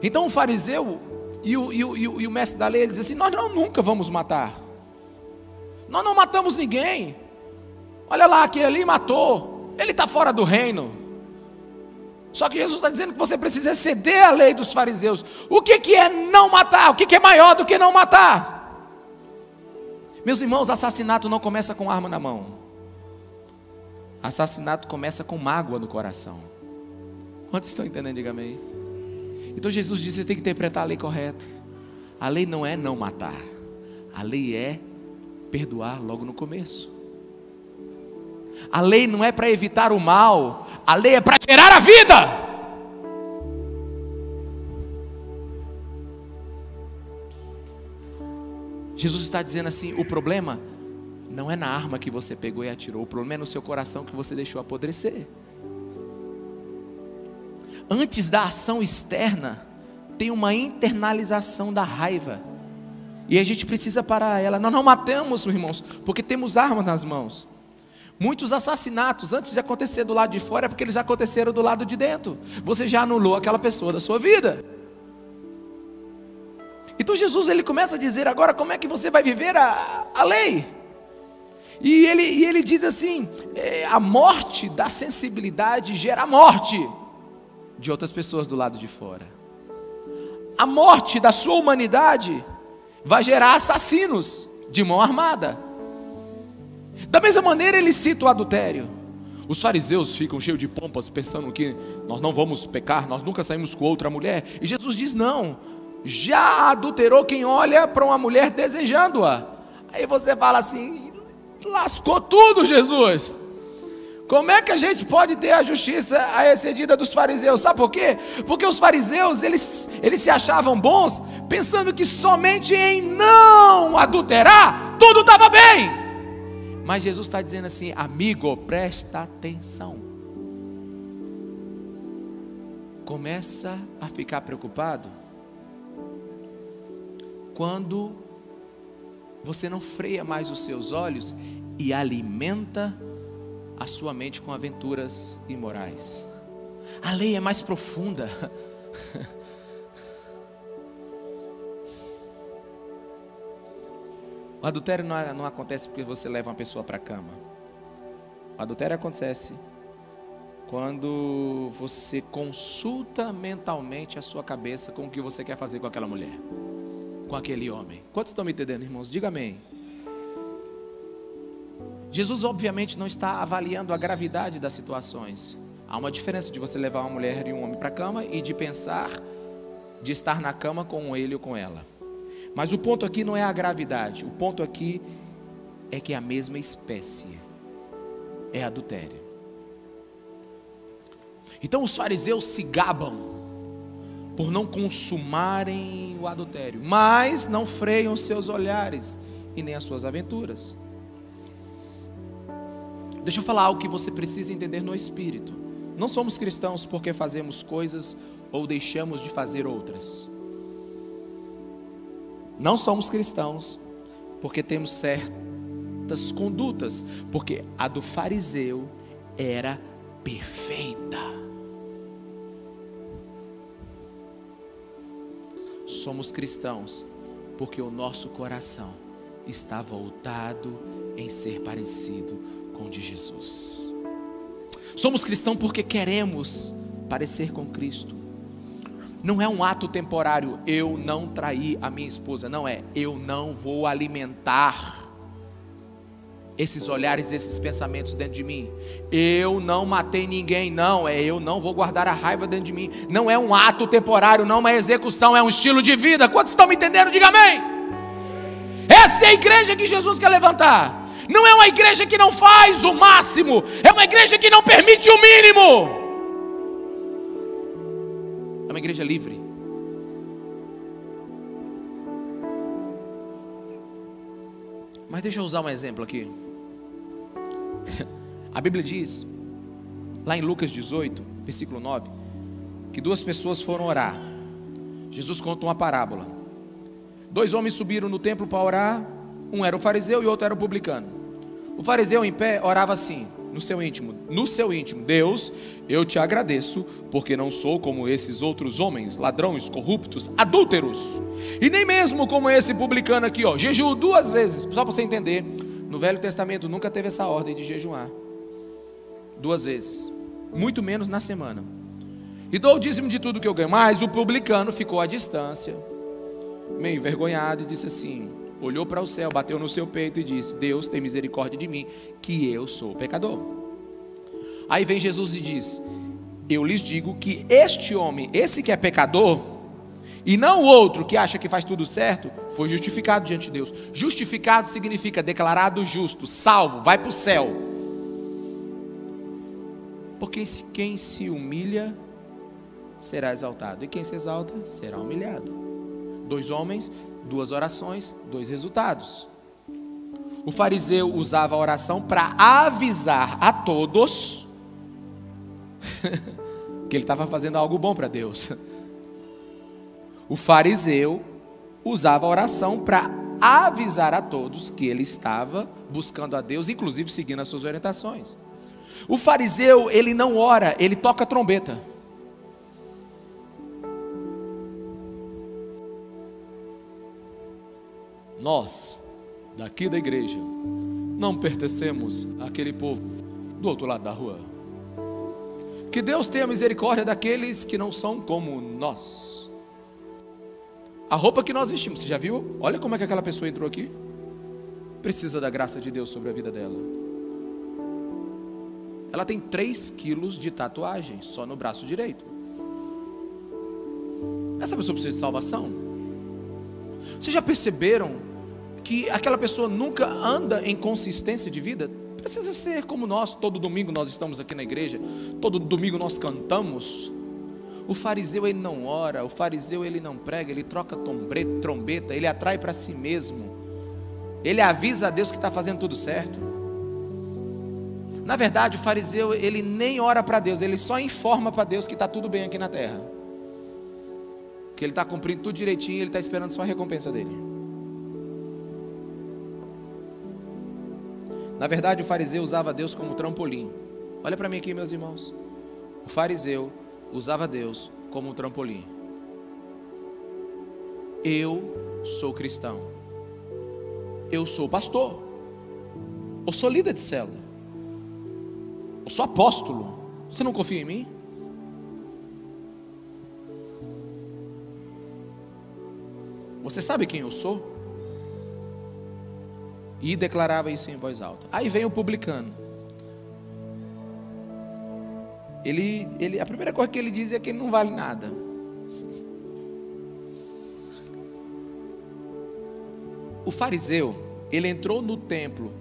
Speaker 1: Então o fariseu e o, e o, e o, mestre da lei, dizem assim: Nós não, nunca vamos matar. Nós não matamos ninguém. Olha lá, aquele ali matou. Ele está fora do reino. Só que Jesus está dizendo que você precisa ceder à lei dos fariseus. O que, que é não matar? O que, que é maior do que não matar? Meus irmãos, assassinato não começa com arma na mão. Assassinato começa com mágoa no coração. Quantos estão entendendo? Diga amém. Então Jesus disse: você tem que interpretar a lei correta. A lei não é não matar. A lei é perdoar logo no começo. A lei não é para evitar o mal, a lei é para gerar a vida. Jesus está dizendo assim: o problema não é na arma que você pegou e atirou, o problema é no seu coração que você deixou apodrecer. Antes da ação externa, tem uma internalização da raiva. E a gente precisa parar ela. Nós não matamos, irmãos, porque temos arma nas mãos. Muitos assassinatos, antes de acontecer do lado de fora, é porque eles aconteceram do lado de dentro. Você já anulou aquela pessoa da sua vida. Então Jesus ele começa a dizer agora como é que você vai viver a, a lei. E ele, e ele diz assim: é, a morte da sensibilidade gera morte de outras pessoas do lado de fora. A morte da sua humanidade vai gerar assassinos de mão armada. Da mesma maneira, ele cita o adultério. Os fariseus ficam cheios de pompas, pensando que nós não vamos pecar, nós nunca saímos com outra mulher. E Jesus diz: não, já adulterou quem olha para uma mulher desejando-a. Aí você fala assim: lascou tudo, Jesus. Como é que a gente pode ter a justiça a excedida dos fariseus? Sabe por quê? Porque os fariseus, eles, eles se achavam bons, pensando que somente em não adulterar, tudo estava bem. Mas Jesus está dizendo assim: amigo, presta atenção. Começa a ficar preocupado quando você não freia mais os seus olhos e alimenta a sua mente com aventuras imorais. A lei é mais profunda. O adultério não, não acontece porque você leva uma pessoa para a cama. O adultério acontece quando você consulta mentalmente a sua cabeça com o que você quer fazer com aquela mulher, com aquele homem. Quantos estão me entendendo, irmãos? Diga amém. Jesus, obviamente, não está avaliando a gravidade das situações. Há uma diferença de você levar uma mulher e um homem para a cama e de pensar de estar na cama com ele ou com ela. Mas o ponto aqui não é a gravidade, o ponto aqui é que é a mesma espécie é adultério. Então os fariseus se gabam por não consumarem o adultério, mas não freiam seus olhares e nem as suas aventuras. Deixa eu falar algo que você precisa entender no espírito. Não somos cristãos porque fazemos coisas ou deixamos de fazer outras. Não somos cristãos porque temos certas condutas, porque a do fariseu era perfeita. Somos cristãos porque o nosso coração está voltado em ser parecido com o de Jesus. Somos cristãos porque queremos parecer com Cristo. Não é um ato temporário, eu não traí a minha esposa, não é, eu não vou alimentar esses olhares, esses pensamentos dentro de mim. Eu não matei ninguém, não, é eu não vou guardar a raiva dentro de mim. Não é um ato temporário, não é uma execução, é um estilo de vida. Quantos estão me entendendo? Diga amém. Essa é a igreja que Jesus quer levantar. Não é uma igreja que não faz o máximo, é uma igreja que não permite o mínimo. É uma igreja livre. Mas deixa eu usar um exemplo aqui. A Bíblia diz, lá em Lucas 18, versículo 9, que duas pessoas foram orar. Jesus conta uma parábola. Dois homens subiram no templo para orar, um era o fariseu e outro era o publicano. O fariseu em pé orava assim, no seu íntimo, no seu íntimo: Deus, eu te agradeço, porque não sou como esses outros homens, ladrões, corruptos, adúlteros, e nem mesmo como esse publicano aqui, ó, jejuo duas vezes, só para você entender. No Velho Testamento nunca teve essa ordem de jejuar duas vezes, muito menos na semana. E dou o dízimo de tudo que eu ganho. Mas o publicano ficou à distância, meio envergonhado, e disse assim: olhou para o céu, bateu no seu peito e disse: Deus tem misericórdia de mim, que eu sou pecador. Aí vem Jesus e diz: Eu lhes digo que este homem, esse que é pecador, e não o outro que acha que faz tudo certo, foi justificado diante de Deus. Justificado significa declarado justo, salvo, vai para o céu. Porque quem se humilha será exaltado, e quem se exalta será humilhado. Dois homens, duas orações, dois resultados. O fariseu usava a oração para avisar a todos que ele estava fazendo algo bom para Deus. O fariseu usava a oração para avisar a todos que ele estava buscando a Deus, inclusive seguindo as suas orientações. O fariseu, ele não ora, ele toca trombeta. Nós, daqui da igreja, não pertencemos àquele povo do outro lado da rua. Que Deus tenha misericórdia daqueles que não são como nós. A roupa que nós vestimos, você já viu? Olha como é que aquela pessoa entrou aqui. Precisa da graça de Deus sobre a vida dela. Ela tem 3 quilos de tatuagem só no braço direito. Essa pessoa precisa de salvação? Vocês já perceberam que aquela pessoa nunca anda em consistência de vida, precisa ser como nós. Todo domingo nós estamos aqui na igreja, todo domingo nós cantamos. O fariseu ele não ora, o fariseu ele não prega, ele troca trombeta, ele atrai para si mesmo, ele avisa a Deus que está fazendo tudo certo. Na verdade, o fariseu ele nem ora para Deus, ele só informa para Deus que está tudo bem aqui na terra, que ele está cumprindo tudo direitinho, ele está esperando só a recompensa dele. Na verdade, o fariseu usava Deus como trampolim. Olha para mim aqui, meus irmãos. O fariseu usava Deus como trampolim. Eu sou cristão. Eu sou pastor. Eu sou líder de célula. Eu sou apóstolo. Você não confia em mim? Você sabe quem eu sou? E declarava isso em voz alta. Aí vem o publicano. Ele, ele, a primeira coisa que ele diz é que ele não vale nada. O fariseu, ele entrou no templo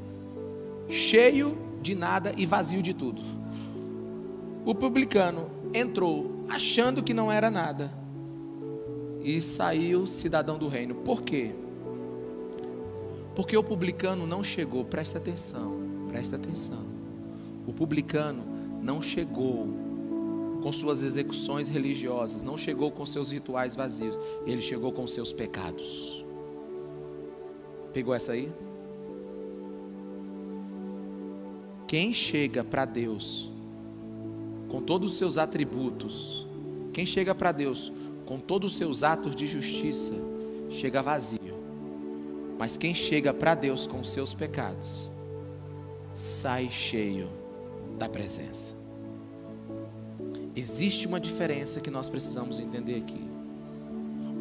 Speaker 1: cheio de nada e vazio de tudo. O publicano entrou achando que não era nada e saiu cidadão do reino. Por quê? Porque o publicano não chegou, presta atenção, presta atenção. O publicano não chegou com suas execuções religiosas, não chegou com seus rituais vazios, ele chegou com seus pecados. Pegou essa aí? Quem chega para Deus com todos os seus atributos, quem chega para Deus com todos os seus atos de justiça, chega vazio. Mas quem chega para Deus com seus pecados, sai cheio da presença. Existe uma diferença que nós precisamos entender aqui.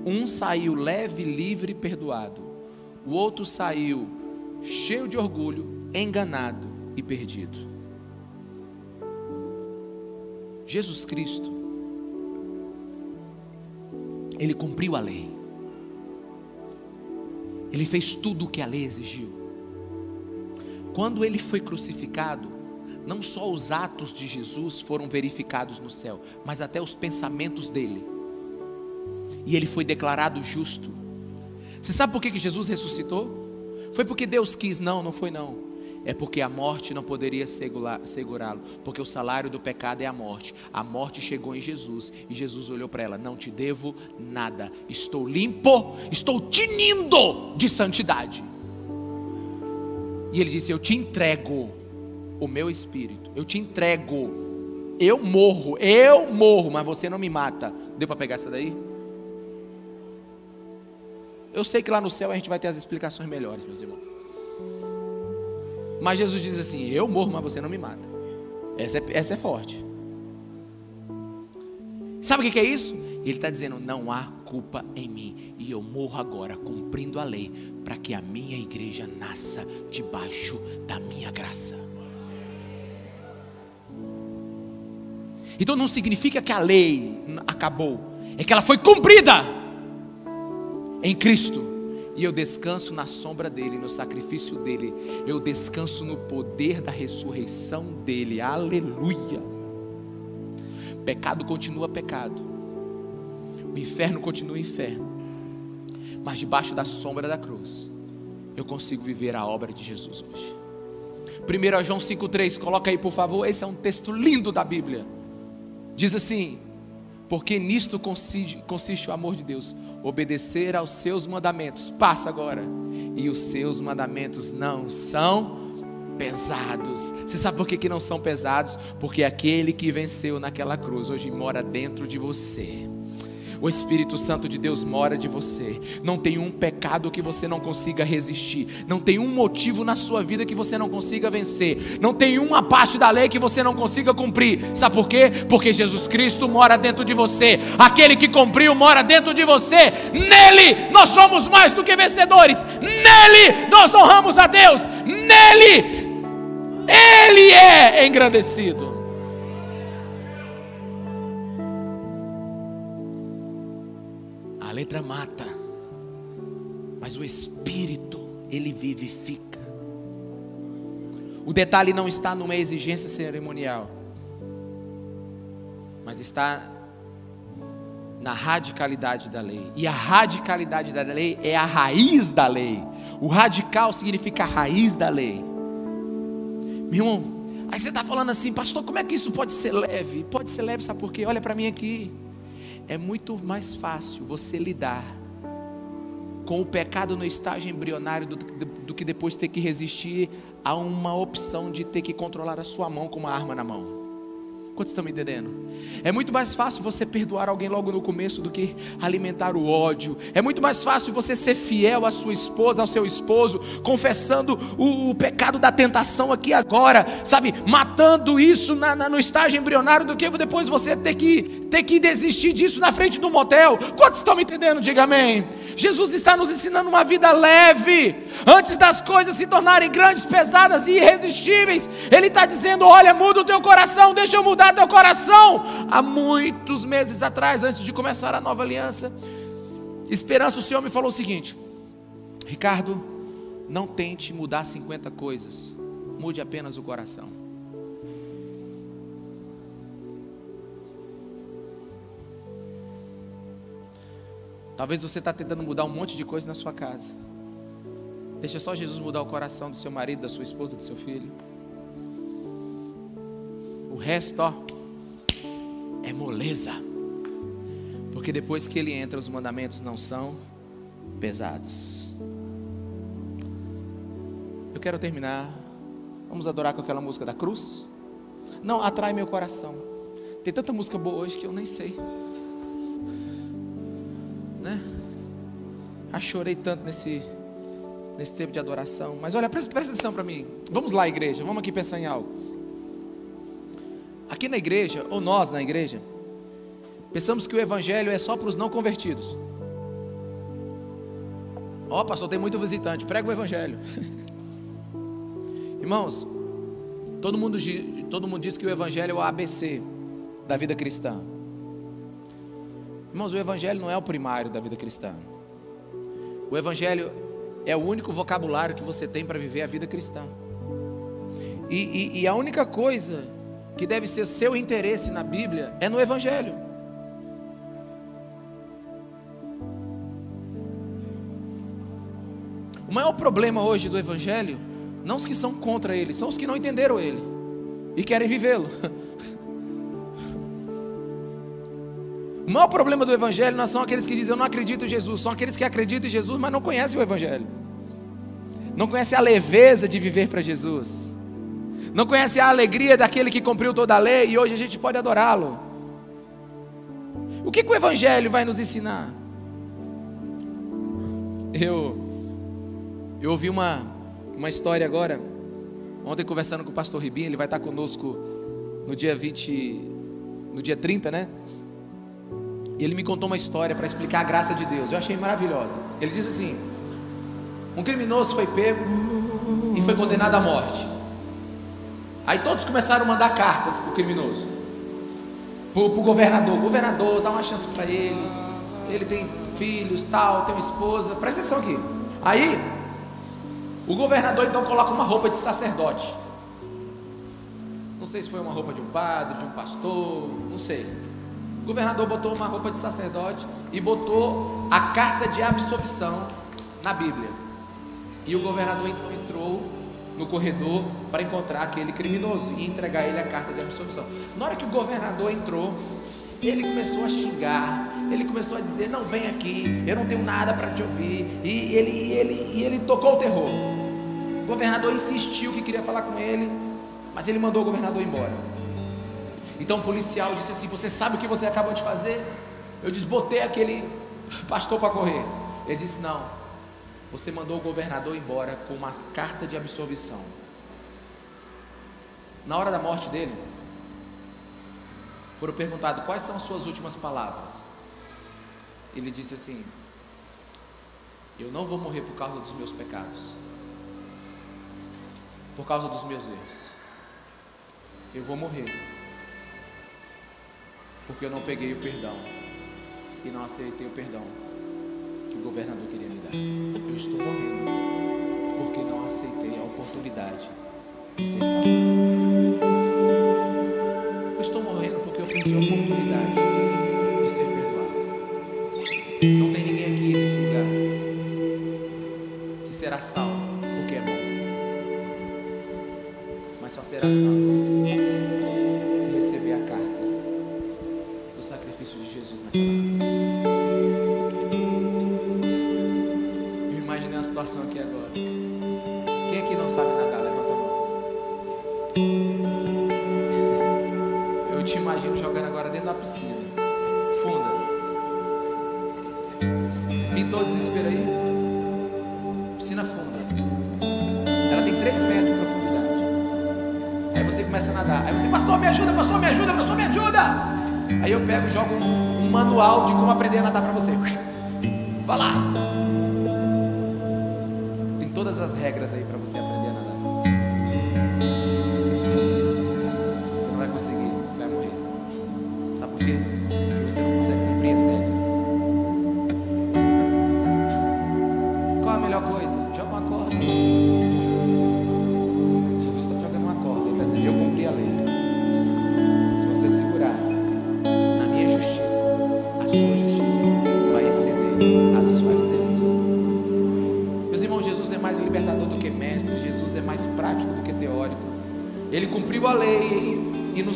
Speaker 1: Um saiu leve, livre e perdoado. O outro saiu cheio de orgulho, enganado e perdido. Jesus Cristo, Ele cumpriu a lei. Ele fez tudo o que a lei exigiu. Quando ele foi crucificado, não só os atos de Jesus foram verificados no céu, mas até os pensamentos dele. E ele foi declarado justo. Você sabe por que Jesus ressuscitou? Foi porque Deus quis? Não, não foi não. É porque a morte não poderia segurá-lo, porque o salário do pecado é a morte. A morte chegou em Jesus e Jesus olhou para ela: Não te devo nada, estou limpo, estou tinindo de santidade. E ele disse: Eu te entrego o meu espírito, eu te entrego. Eu morro, eu morro, mas você não me mata. Deu para pegar essa daí? Eu sei que lá no céu a gente vai ter as explicações melhores, meus irmãos. Mas Jesus diz assim: Eu morro, mas você não me mata. Essa é, essa é forte. Sabe o que é isso? Ele está dizendo: Não há culpa em mim. E eu morro agora, cumprindo a lei, para que a minha igreja nasça debaixo da minha graça. Então não significa que a lei acabou, é que ela foi cumprida em Cristo e eu descanso na sombra dele, no sacrifício dele, eu descanso no poder da ressurreição dele, aleluia. Pecado continua pecado, o inferno continua inferno, mas debaixo da sombra da cruz, eu consigo viver a obra de Jesus hoje. 1 João 5,3, coloca aí por favor, esse é um texto lindo da Bíblia. Diz assim: porque nisto consiste, consiste, o amor de Deus, obedecer aos seus mandamentos. Passa agora. E os seus mandamentos não são pesados. Você sabe por que, que não são pesados? Porque aquele que venceu naquela cruz hoje mora dentro de você. O Espírito Santo de Deus mora de você. Não tem um pecado que você não consiga resistir. Não tem um motivo na sua vida que você não consiga vencer. Não tem uma parte da lei que você não consiga cumprir. Sabe por quê? Porque Jesus Cristo mora dentro de você. Aquele que cumpriu mora dentro de você. Nele nós somos mais do que vencedores. Nele nós honramos a Deus. Nele ele é engrandecido. Letra mata, mas o espírito, ele vivifica. O detalhe não está numa exigência cerimonial, mas está na radicalidade da lei. E a radicalidade da lei é a raiz da lei. O radical significa a raiz da lei. Meu irmão, aí você está falando assim, pastor, como é que isso pode ser leve? Pode ser leve, sabe por quê? Olha para mim aqui é muito mais fácil você lidar com o pecado no estágio embrionário do, do, do, que depois ter que resistir a uma opção de ter que controlar a sua mão com uma arma na mão. Quantos estão me entendendo? É muito mais fácil você perdoar alguém logo no começo do que alimentar o ódio. É muito mais fácil você ser fiel à sua esposa, ao seu esposo, confessando o, o pecado da tentação aqui agora, sabe? Matando isso na, na, no estágio embrionário do que depois você ter que, ter que desistir disso na frente do motel. Quantos estão me entendendo? Diga amém. Jesus está nos ensinando uma vida leve. Antes das coisas se tornarem grandes, pesadas e irresistíveis, Ele está dizendo: Olha, muda o teu coração, deixa eu mudar teu coração. Há muitos meses atrás, antes de começar a nova aliança, Esperança, o Senhor me falou o seguinte: Ricardo, não tente mudar 50 coisas, mude apenas o coração. Talvez você está tentando mudar um monte de coisa na sua casa. Deixa só Jesus mudar o coração do seu marido, da sua esposa, do seu filho. O resto, ó, é moleza. Porque depois que ele entra, os mandamentos não são pesados. Eu quero terminar. Vamos adorar com aquela música da cruz? Não, atrai meu coração. Tem tanta música boa hoje que eu nem sei. Né? Ah, chorei tanto nesse, nesse tempo de adoração. Mas olha, presta, presta atenção para mim. Vamos lá, igreja. Vamos aqui pensar em algo. Aqui na igreja, ou nós na igreja, pensamos que o evangelho é só para os não convertidos. Ó, oh, pastor, tem muito visitante, prega o evangelho. Irmãos, todo mundo, todo mundo diz que o evangelho é o ABC da vida cristã. Irmãos, o Evangelho não é o primário da vida cristã. O Evangelho é o único vocabulário que você tem para viver a vida cristã. E, e, e, a única coisa que deve ser seu interesse na Bíblia é no Evangelho. O maior problema hoje do Evangelho Não os que são contra ele, são os que não entenderam ele e querem vivê-lo. O maior problema do Evangelho não são aqueles que dizem eu não acredito em Jesus, são aqueles que acreditam em Jesus, mas não conhecem o Evangelho. Não conhecem a leveza de viver para Jesus. Não conhecem a alegria daquele que cumpriu toda a lei e hoje a gente pode adorá-lo. O que, que o Evangelho vai nos ensinar? Eu, eu ouvi uma, uma história agora, ontem conversando com o pastor Ribinho, ele vai estar conosco no dia 20, no dia 30, né? E ele me contou uma história para explicar a graça de Deus. Eu achei maravilhosa. Ele disse assim: um criminoso foi pego e foi condenado à morte. Aí todos começaram a mandar cartas para o criminoso, para o governador. Governador, dá uma chance para ele. Ele tem filhos, tal, tem uma esposa. Presta atenção aqui. Aí, o governador então coloca uma roupa de sacerdote. Não sei se foi uma roupa de um padre, de um pastor, não sei governador botou uma roupa de sacerdote e botou a carta de absolvição na Bíblia. E o governador então entrou no corredor para encontrar aquele criminoso e entregar ele a carta de absolvição. Na hora que o governador entrou, ele começou a xingar, ele começou a dizer: Não vem aqui, eu não tenho nada para te ouvir. E ele, ele, e ele tocou o terror. O governador insistiu que queria falar com ele, mas ele mandou o governador embora. Então o policial disse assim: Você sabe o que você acabou de fazer? Eu desbotei aquele pastor para correr. Ele disse: Não, você mandou o governador embora com uma carta de absolvição. Na hora da morte dele, foram perguntados quais são as suas últimas palavras. Ele disse assim: Eu não vou morrer por causa dos meus pecados, por causa dos meus erros. Eu vou morrer porque eu não peguei o perdão e não aceitei o perdão que o governador queria. Eu estou morrendo porque não aceitei a oportunidade de ser salvo. Eu estou morrendo porque eu perdi a oportunidade de ser perdoado. Não tem ninguém aqui nesse lugar que será salvo porque é bom, mas só será salvo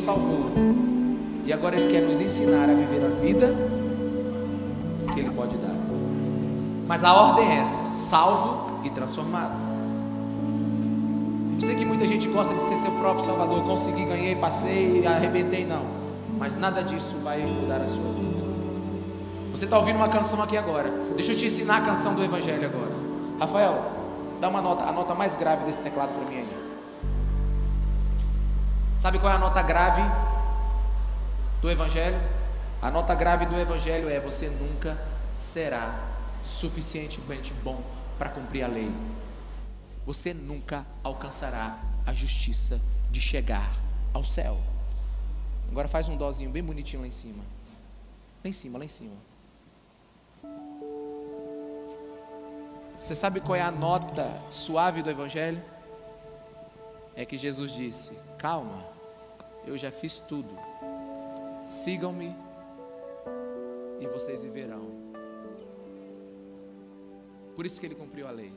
Speaker 1: salvou. E agora ele quer nos ensinar a viver a vida que ele pode dar. Mas a ordem é essa: salvo e transformado. Eu sei que muita gente gosta de ser seu próprio salvador, consegui, ganhei, passei, arrebentei, não. Mas nada disso vai mudar a sua vida. Você está ouvindo uma canção aqui agora. Deixa eu te ensinar a canção do Evangelho agora. Rafael, dá uma nota, a nota mais grave desse teclado para mim aí. Sabe qual é a nota grave do Evangelho? A nota grave do Evangelho é: você nunca será suficientemente bom para cumprir a lei. Você nunca alcançará a justiça de chegar ao céu. Agora faz um dozinho bem bonitinho lá em cima. Lá em cima, lá em cima. Você sabe qual é a nota suave do Evangelho? É que Jesus disse: Calma, eu já fiz tudo. Sigam-me e vocês viverão. Por isso que ele cumpriu a lei.